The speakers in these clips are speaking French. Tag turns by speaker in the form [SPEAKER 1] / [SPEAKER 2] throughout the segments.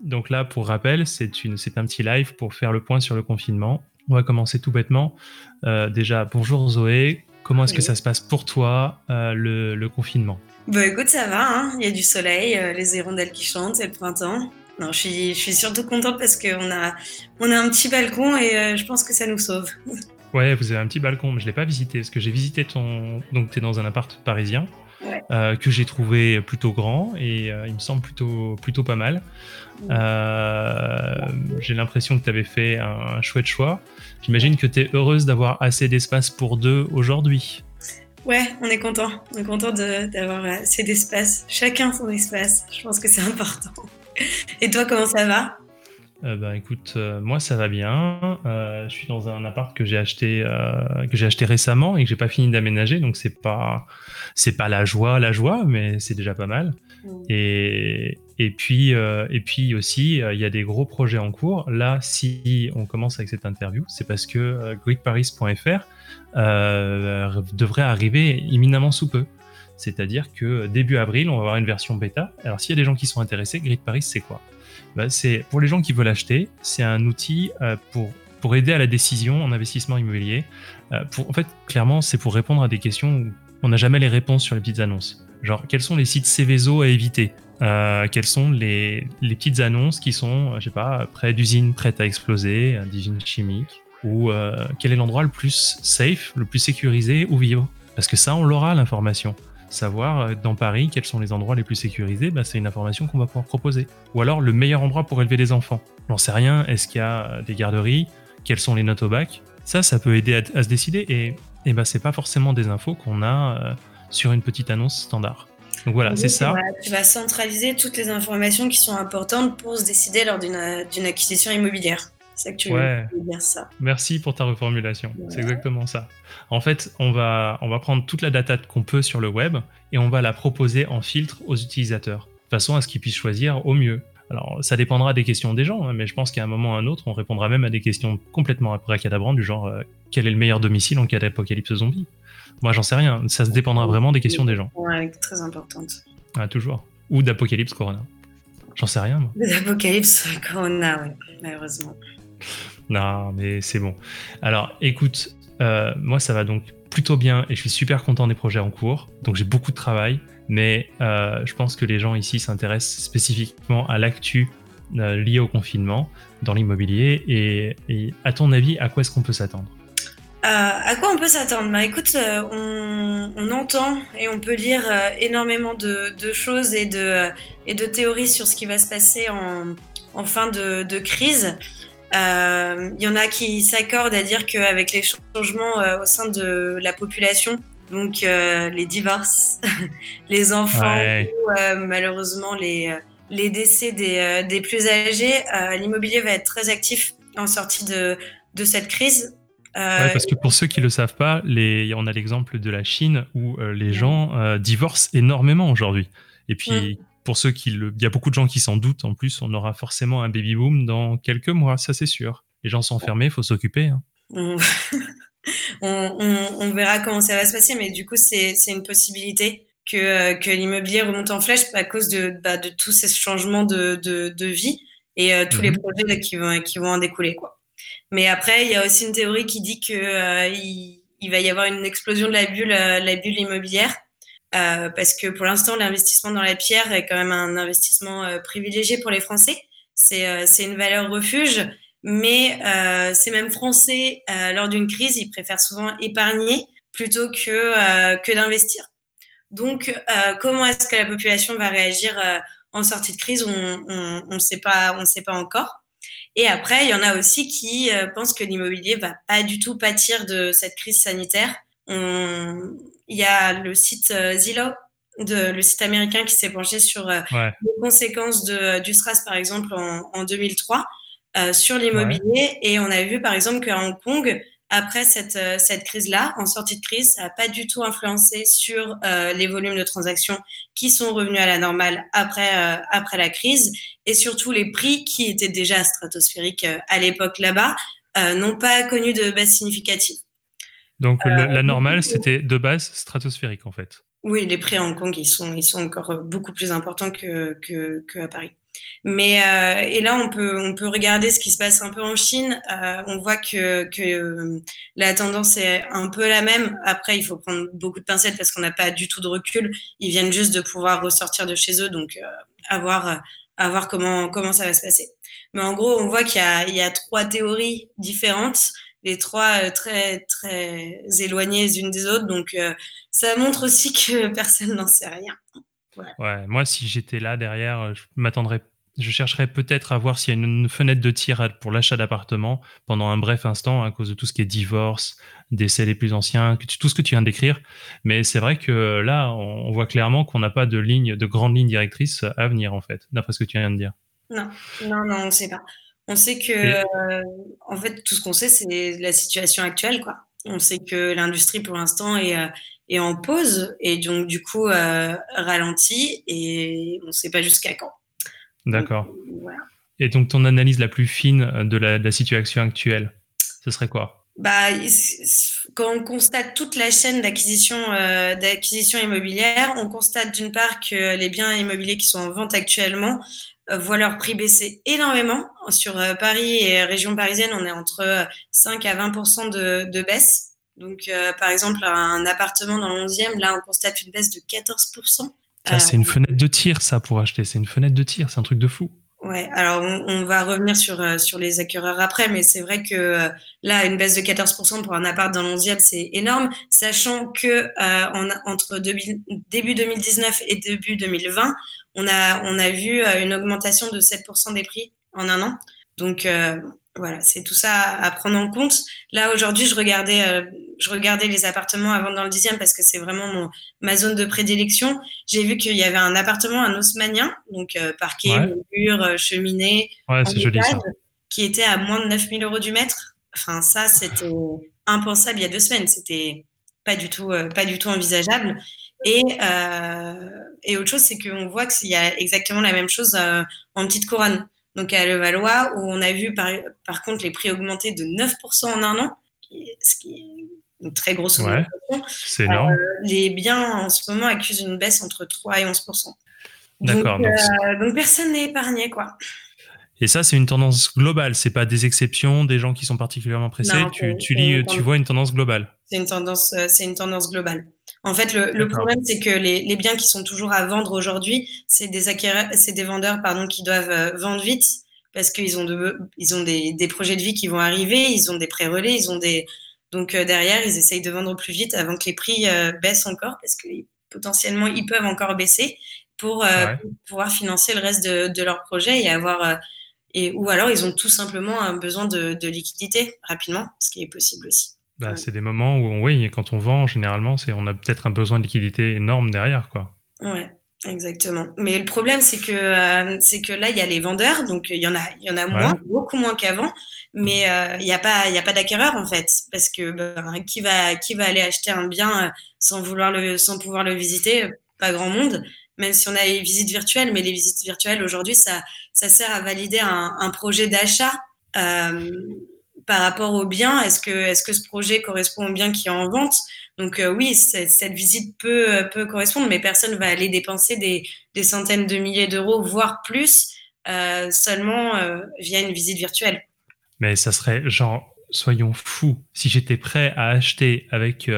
[SPEAKER 1] Donc là, pour rappel, c'est un petit live pour faire le point sur le confinement. On va commencer tout bêtement. Euh, déjà, bonjour Zoé. Comment est-ce que ça se passe pour toi, euh, le, confinement?
[SPEAKER 2] Bah écoute, ça va. Hein. Il y a du soleil, euh, les hirondelles qui chantent, c'est le printemps. Non, je suis, je suis surtout contente parce qu'on a, on a un petit balcon et je pense que ça nous sauve.
[SPEAKER 1] Ouais, vous avez un petit balcon, mais je ne l'ai pas visité parce que j'ai visité ton. Donc, tu es dans un appart parisien. Euh, que j'ai trouvé plutôt grand et euh, il me semble plutôt, plutôt pas mal. Euh, j'ai l'impression que tu avais fait un, chouette choix. J'imagine que tu es heureuse d'avoir assez d'espace pour deux aujourd'hui.
[SPEAKER 2] Ouais, on est content. On est content d'avoir assez d'espace. Chacun son espace. Je pense que c'est important. Et toi, comment ça va?
[SPEAKER 1] Euh, bah, écoute, euh, moi ça va bien. Euh, je suis dans un appart que j'ai acheté que j'ai acheté récemment et que j'ai pas fini d'aménager, donc c'est pas c'est pas la joie la joie, mais c'est déjà pas mal. Mmh. Et et puis et puis aussi il y a des gros projets en cours. Là, si on commence avec cette interview, c'est parce que greekparis.fr devrait arriver imminemment sous peu. C'est-à-dire que début avril, on va avoir une version bêta. Alors s'il y a des gens qui sont intéressés, Grid Paris, c'est quoi? Bah, c'est pour les gens qui veulent acheter, c'est un outil euh, pour pour aider à la décision en investissement immobilier. Euh, pour, en fait, clairement, c'est pour répondre à des questions où on n'a jamais les réponses sur les petites annonces. Genre, quels sont les sites Céveso à éviter? Euh, Quelles sont les, les, petites annonces qui sont, je sais pas, près d'usines prêtes à exploser, d'usines chimiques Ou quel est l'endroit le plus safe, le plus sécurisé ou vivre? Parce que ça, on l'aura, l'information savoir euh, dans Paris quels sont les endroits les plus sécurisés, bah, c'est une information qu'on va pouvoir proposer. Ou alors le meilleur endroit pour élever des enfants. J'en sais rien, est-ce qu'il y a euh, des garderies? Quelles sont les notes au bac? Ça, ça peut aider à, se décider et, et bah, c'est pas forcément des infos qu'on a euh, sur une petite annonce standard. Donc voilà, c'est ça.
[SPEAKER 2] tu vas centraliser toutes les informations qui sont importantes pour se décider lors d'une acquisition immobilière. C'est que tu veux dire ça.
[SPEAKER 1] Merci pour ta reformulation. C'est exactement ça. En fait, on va, on va prendre toute la data qu'on peut sur le web et on va la proposer en filtre aux utilisateurs, de façon à ce qu'ils puissent choisir au mieux. Alors, ça dépendra des questions des gens, hein, mais je pense qu'à un moment ou à un autre, on répondra même à des questions complètement abracadabrantes du genre euh, quel est le meilleur domicile en cas d'apocalypse zombie? Moi, j'en sais rien. Ça se dépendra vraiment des questions des gens.
[SPEAKER 2] Ouais, très importante.
[SPEAKER 1] Ah, toujours. Ou d'apocalypse corona. J'en sais rien, moi.
[SPEAKER 2] D'apocalypse corona, oui, malheureusement.
[SPEAKER 1] Non, mais c'est bon. Alors, écoute, euh, moi, ça va donc plutôt bien et je suis super content des projets en cours. Donc, j'ai beaucoup de travail, mais euh, je pense que les gens ici s'intéressent spécifiquement à l'actu euh, lié au confinement dans l'immobilier. Et, à ton avis, à quoi est-ce qu'on peut s'attendre?
[SPEAKER 2] À quoi on peut s'attendre? Bah, Écoute, on, entend et on peut lire énormément de, choses et de, théories sur ce qui va se passer en, fin de crise. Il euh, y en a qui s'accordent à dire qu'avec les changements euh, au sein de la population, donc euh, les divorces, les enfants, ou, malheureusement les, les décès des, des plus âgés, l'immobilier va être très actif en sortie de, de cette crise.
[SPEAKER 1] Ouais, parce que pour ceux qui ne le savent pas, les, on a l'exemple de la Chine où les gens divorcent énormément aujourd'hui. Et puis, pour ceux qui le, il y a beaucoup de gens qui s'en doutent. En plus, on aura forcément un baby boom dans quelques mois, ça c'est sûr. Les gens sont fermés, il faut s'occuper. Hein.
[SPEAKER 2] On... verra comment ça va se passer, mais du coup, c'est une possibilité que, euh, que l'immobilier remonte en flèche à cause de, bah, de tous ces changements de, de, vie et euh, tous les mhm. projets qui, vont, qui vont en découler. Quoi. Mais après, il y a aussi une théorie qui dit qu'il euh, il va y avoir une explosion de la bulle, la bulle immobilière euh, parce que pour l'instant, l'investissement dans la pierre est quand même un investissement euh, privilégié pour les Français. C'est euh, une valeur refuge, mais ces mêmes Français, lors d'une crise, ils préfèrent souvent épargner plutôt que, que d'investir. Donc, comment est-ce que la population va réagir en sortie de crise? On ne on, sait, pas, on sait pas encore. Et après, il y en a aussi qui pensent que l'immobilier va pas du tout pâtir de cette crise sanitaire. On, il y a le site euh, Zillow, de, le site américain qui s'est penché sur euh, les conséquences de, du SRAS, par exemple, en, 2003 euh, sur l'immobilier. Et on a vu, par exemple, qu'à Hong Kong, après cette, cette crise-là, en sortie de crise, ça n'a pas du tout influencé sur les volumes de transactions qui sont revenus à la normale après, après la crise. Et surtout, les prix qui étaient déjà stratosphériques à l'époque là-bas n'ont pas connu de baisse significative.
[SPEAKER 1] Donc la euh, normale, c'était de base stratosphérique en fait.
[SPEAKER 2] Oui, les prix à Hong Kong, ils sont, ils sont encore beaucoup plus importants que, que, que à Paris. Mais euh, et là, on peut on peut regarder ce qui se passe un peu en Chine. Euh, on voit que que la tendance est un peu la même. Après, il faut prendre beaucoup de pincettes parce qu'on n'a pas du tout de recul. Ils viennent juste de pouvoir ressortir de chez eux, donc euh, à voir à voir comment comment ça va se passer. Mais en gros, on voit qu'il y a il y a trois théories différentes, les trois très très éloignées les unes des autres. Donc ça montre aussi que personne n'en sait rien.
[SPEAKER 1] Ouais. ouais. moi, si j'étais là derrière, je m'attendrais je chercherais peut-être à voir s'il y a une fenêtre de tir pour l'achat d'appartement pendant un bref instant à cause de tout ce qui est divorce, décès les plus anciens, tout ce que tu viens d'écrire. Mais c'est vrai que là, on voit clairement qu'on n'a pas de ligne, de grande ligne directrice à venir en fait, d'après ce que tu viens de dire.
[SPEAKER 2] Non, non, non, on ne sait pas. On sait que, euh, en fait, tout ce qu'on sait, c'est la situation actuelle, quoi. On sait que l'industrie, pour l'instant, est, euh, est, en pause et donc, du coup, euh, ralentit et on ne sait pas jusqu'à quand.
[SPEAKER 1] D'accord. Et donc, ton analyse la plus fine euh, de la, situation actuelle, ce serait quoi?
[SPEAKER 2] Bah, quand on constate toute la chaîne d'acquisition euh, d'acquisition immobilière, on constate d'une part que les biens immobiliers qui sont en vente actuellement euh, voient leur prix baisser énormément. Sur Paris et région parisienne, on est entre 5 à 20 de, de baisse. Donc, par exemple, un appartement dans le 11e, là, on constate une baisse de 14
[SPEAKER 1] c'est une fenêtre de tir, ça, pour acheter. C'est une fenêtre de tir, c'est un truc de fou.
[SPEAKER 2] Ouais, alors on, va revenir sur, euh, sur les acquéreurs après, mais c'est vrai que euh, là, une baisse de 14% pour un appart dans l'11e, c'est énorme, sachant que euh, entre début 2019 et début 2020, on a, on a vu une augmentation de 7% des prix en un an. Donc, voilà, c'est tout ça à, prendre en compte. Là, aujourd'hui, je regardais, euh, je regardais les appartements avant dans le dixième parce que c'est vraiment mon, ma zone de prédilection. J'ai vu qu'il y avait un appartement, un haussmanien, donc euh, parquet, mur, euh, cheminée, qui était à moins de 9000 euros du mètre. Enfin, ça, c'était impensable il y a deux semaines. C'était pas du tout, pas du tout envisageable. Et, et autre chose, c'est qu'on voit qu'il y a exactement la même chose en petite couronne donc à Levallois, où on a vu par, par contre les prix augmenter de 9% en un an, ce qui est une très grosse
[SPEAKER 1] augmentation. c'est énorme. Euh,
[SPEAKER 2] les biens en ce moment accusent une baisse entre 3 et 11%. D'accord. Donc, euh, donc, personne n'est épargné, quoi.
[SPEAKER 1] Et ça, c'est une tendance globale. C'est pas des exceptions, des gens qui sont particulièrement pressés. tu, tu, lis, tu vois une tendance globale.
[SPEAKER 2] C'est une tendance, euh, c'est une tendance globale. En fait, le, problème, c'est que les, biens qui sont toujours à vendre aujourd'hui, c'est des des vendeurs pardon, qui doivent euh, vendre vite parce qu'ils ont, de, ils ont des, projets de vie qui vont arriver, ils ont des pré-relais, ils ont des. Donc euh, derrière, ils essayent de vendre plus vite avant que les prix euh, baissent encore parce que potentiellement, ils peuvent encore baisser pour, pouvoir financer le reste de, leur projet et avoir. et, ou alors, ils ont tout simplement un besoin de, de liquidité rapidement, ce qui est possible aussi.
[SPEAKER 1] Bah, c'est des moments où, oui, quand on vend, généralement, c'est on a peut-être un besoin de liquidité énorme derrière, quoi.
[SPEAKER 2] Ouais, exactement. Mais le problème, c'est que euh, c'est que là, il y a les vendeurs, donc il y en a, il y en a moins, beaucoup moins qu'avant, mais euh, il n'y a pas, il y a pas d'acquéreur en fait, parce que ben, qui va, qui va aller acheter un bien euh, sans vouloir le, sans pouvoir le visiter, pas grand monde. Même si on a les visites virtuelles, mais les visites virtuelles aujourd'hui, ça, ça sert à valider un, un projet d'achat par rapport au bien, est-ce que, est que ce projet correspond au bien qui est en vente? Donc euh, oui, cette visite peut, peut correspondre, mais personne va aller dépenser des, centaines de milliers d'euros, voire plus, euh, seulement euh, via une visite virtuelle.
[SPEAKER 1] Mais ça serait genre, soyons fous, si j'étais prêt à acheter avec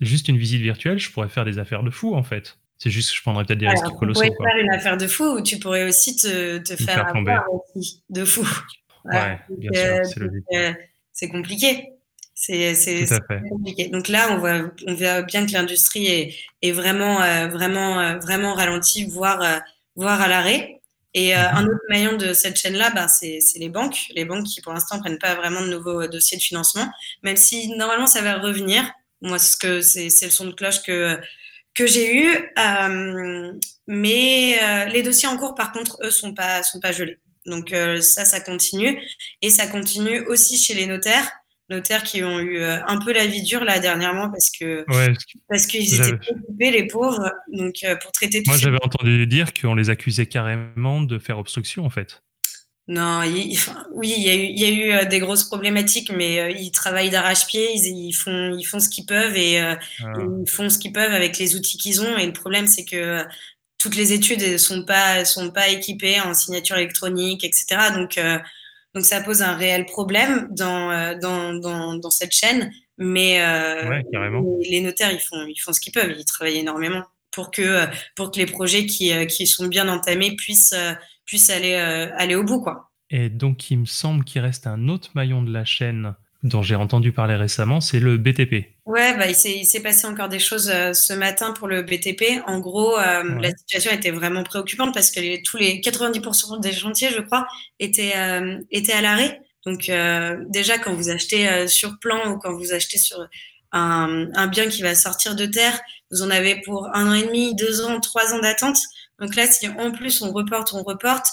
[SPEAKER 1] juste une visite virtuelle, je pourrais faire des affaires de fou en fait. C'est juste que je prendrais peut-être des risques colossaux.
[SPEAKER 2] Tu pourrais faire une affaire de fou ou tu pourrais aussi te, te faire, aussi de fou.
[SPEAKER 1] Ouais, bien sûr, c'est logique
[SPEAKER 2] c'est compliqué. C'est compliqué. Donc là, on voit, on voit bien que l'industrie est, est, vraiment, euh, vraiment, euh, vraiment ralentie, voire, euh, voire à l'arrêt. Et mhm. un autre maillon de cette chaîne-là, bah, c'est les banques. Les banques qui, pour l'instant, prennent pas vraiment de nouveaux dossiers de financement, même si normalement, ça va revenir. Moi, ce que c'est le son de cloche que, que j'ai eu. mais les dossiers en cours, par contre, eux, sont pas, sont pas gelés. Donc euh, ça, ça continue. Et ça continue aussi chez les notaires. Notaires qui ont eu euh, un peu la vie dure là dernièrement parce que parce qu'ils étaient occupés les pauvres donc euh, pour traiter
[SPEAKER 1] tout moi j'avais entendu dire qu'on les accusait carrément de faire obstruction en fait
[SPEAKER 2] non oui il y a eu il y a eu des grosses problématiques mais ils travaillent d'arrache-pied ils, font ils font ce qu'ils peuvent et ah. ils font ce qu'ils peuvent avec les outils qu'ils ont et le problème c'est que toutes les études ne sont pas, sont pas équipées en signature électronique, etc. Donc, donc ça pose un réel problème dans, dans, dans, dans cette chaîne. Mais les notaires, ils font, ils font ce qu'ils peuvent, ils travaillent énormément pour que, pour que les projets qui, qui sont bien entamés puissent, puissent aller, aller au bout. Quoi.
[SPEAKER 1] Et donc, il me semble qu'il reste un autre maillon de la chaîne dont j'ai entendu parler récemment, c'est le BTP.
[SPEAKER 2] Ouais, bah, il s'est passé encore des choses euh, ce matin pour le BTP. En gros, euh, la situation était vraiment préoccupante parce que les, tous les 90% des chantiers, je crois, étaient, euh, étaient à l'arrêt. Donc déjà, quand vous achetez sur plan ou quand vous achetez sur un, un, bien qui va sortir de terre, vous en avez pour un an et demi, deux ans, trois ans d'attente. Donc là, si en plus on reporte, on reporte,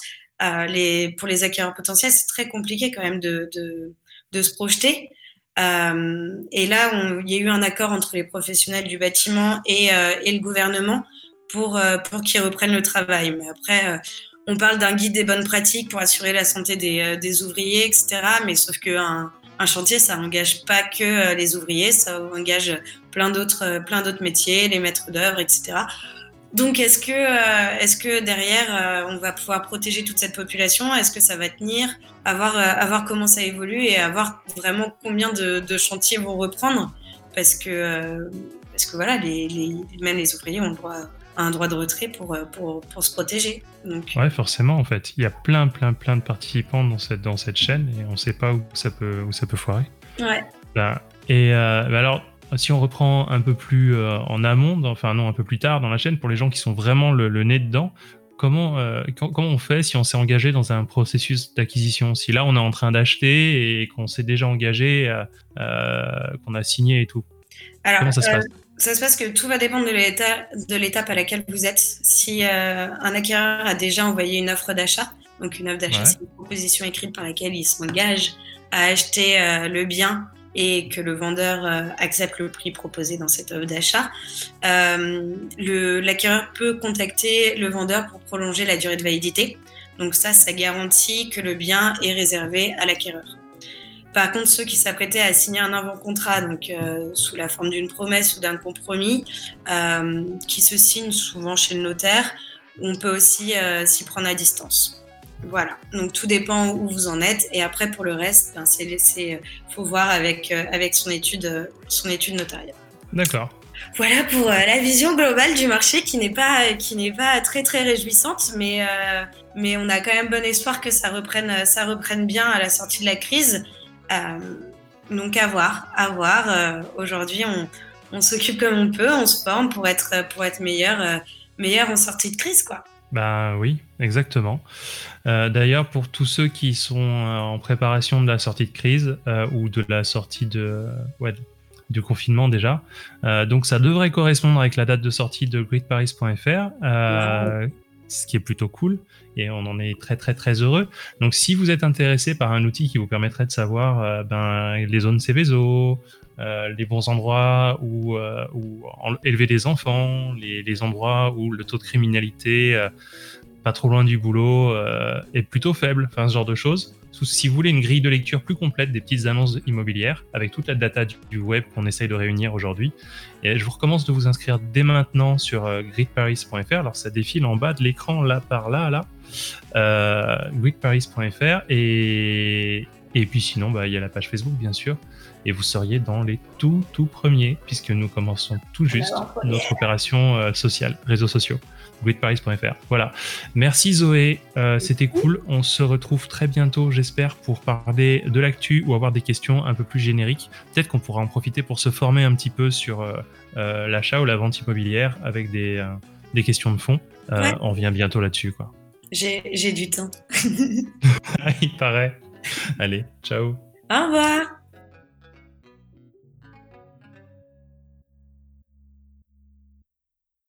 [SPEAKER 2] les, pour les acquéreurs potentiels, c'est très compliqué quand même de, de de se projeter. Euh, et là, il y a eu un accord entre les professionnels du bâtiment et, euh, le gouvernement pour, euh, pour qu'ils reprennent le travail. Mais après, on parle d'un guide des bonnes pratiques pour assurer la santé des, ouvriers, etc. Mais sauf qu'un un chantier, ça engage pas que les ouvriers, ça engage plein d'autres, plein d'autres métiers, les maîtres d'œuvre, etc. Donc, est-ce que, euh, est-ce que derrière, euh, on va pouvoir protéger toute cette population? Est-ce que ça va tenir? À voir, euh, comment ça évolue et à voir vraiment combien de, chantiers vont reprendre Parce que, parce que voilà, les, les, même les ouvriers ont droit un droit de retrait pour, pour, pour se protéger.
[SPEAKER 1] Donc... Ouais, forcément, en fait. Il y a plein, plein, plein de participants dans cette, dans cette chaîne et on ne sait pas où ça peut, où ça peut foirer.
[SPEAKER 2] Ouais.
[SPEAKER 1] Bah, et bah alors, si on reprend un peu plus euh, en amont, enfin non, un peu plus tard dans la chaîne, pour les gens qui sont vraiment le, nez dedans, comment, euh, comment on fait si on s'est engagé dans un processus d'acquisition? Si là, on est en train d'acheter et qu'on s'est déjà engagé, euh, qu'on a signé et tout.
[SPEAKER 2] comment ça se passe? ça se passe que tout va dépendre de l'étape à laquelle vous êtes. Si un acquéreur a déjà envoyé une offre d'achat, donc une offre d'achat, c'est une proposition écrite par laquelle il s'engage à acheter le bien et que le vendeur euh, accepte le prix proposé dans cette offre d'achat, euh, l'acquéreur peut contacter le vendeur pour prolonger la durée de validité. Donc ça, ça garantit que le bien est réservé à l'acquéreur. Par contre, ceux qui s'apprêtaient à signer un avant-contrat, donc euh, sous la forme d'une promesse ou d'un compromis, qui se signe souvent chez le notaire, on peut aussi s'y prendre à distance. Voilà, donc tout dépend où vous en êtes. Et après, pour le reste, ben, c'est laissé, euh, faut voir avec, euh, avec son, étude, euh, son étude notariale.
[SPEAKER 1] D'accord.
[SPEAKER 2] Voilà pour la vision globale du marché qui n'est pas, qui n'est pas très très réjouissante, mais, mais on a quand même bon espoir que ça reprenne, ça reprenne bien à la sortie de la crise. donc à voir, à voir. Aujourd'hui, on, on s'occupe comme on peut, on se forme pour être, pour être meilleur, meilleur en sortie de crise, quoi.
[SPEAKER 1] Bah oui, exactement. Euh, d'ailleurs, pour tous ceux qui sont euh, en préparation de la sortie de crise euh, ou de la sortie de, du confinement déjà, donc ça devrait correspondre avec la date de sortie de gridparis.fr, ce qui est plutôt cool et on en est très très très heureux. Donc si vous êtes intéressé par un outil qui vous permettrait de savoir ben, les zones Céveso, les bons endroits où, où élever des enfants, les, endroits où le taux de criminalité pas trop loin du boulot, euh, est plutôt faible, enfin ce genre de choses. Si vous voulez une grille de lecture plus complète des petites annonces immobilières, avec toute la data du web qu'on essaye de réunir aujourd'hui, et je vous recommence de vous inscrire dès maintenant sur euh, gridparis.fr. Alors ça défile en bas de l'écran, là par là, là, euh, gridparis.fr, et, et puis sinon, bah, il y a la page Facebook, bien sûr, et vous seriez dans les tout, tout premiers, puisque nous commençons tout juste notre opération euh, sociale, réseaux sociaux gridparis.fr. Voilà. Merci Zoé, euh, c'était cool. On se retrouve très bientôt, j'espère, pour parler de l'actu ou avoir des questions un peu plus génériques. Peut-être qu'on pourra en profiter pour se former un petit peu sur euh, euh, l'achat ou la vente immobilière avec des, des questions de fond. On vient bientôt là-dessus, quoi.
[SPEAKER 2] J'ai du temps.
[SPEAKER 1] Il paraît. Allez, ciao.
[SPEAKER 2] Au revoir.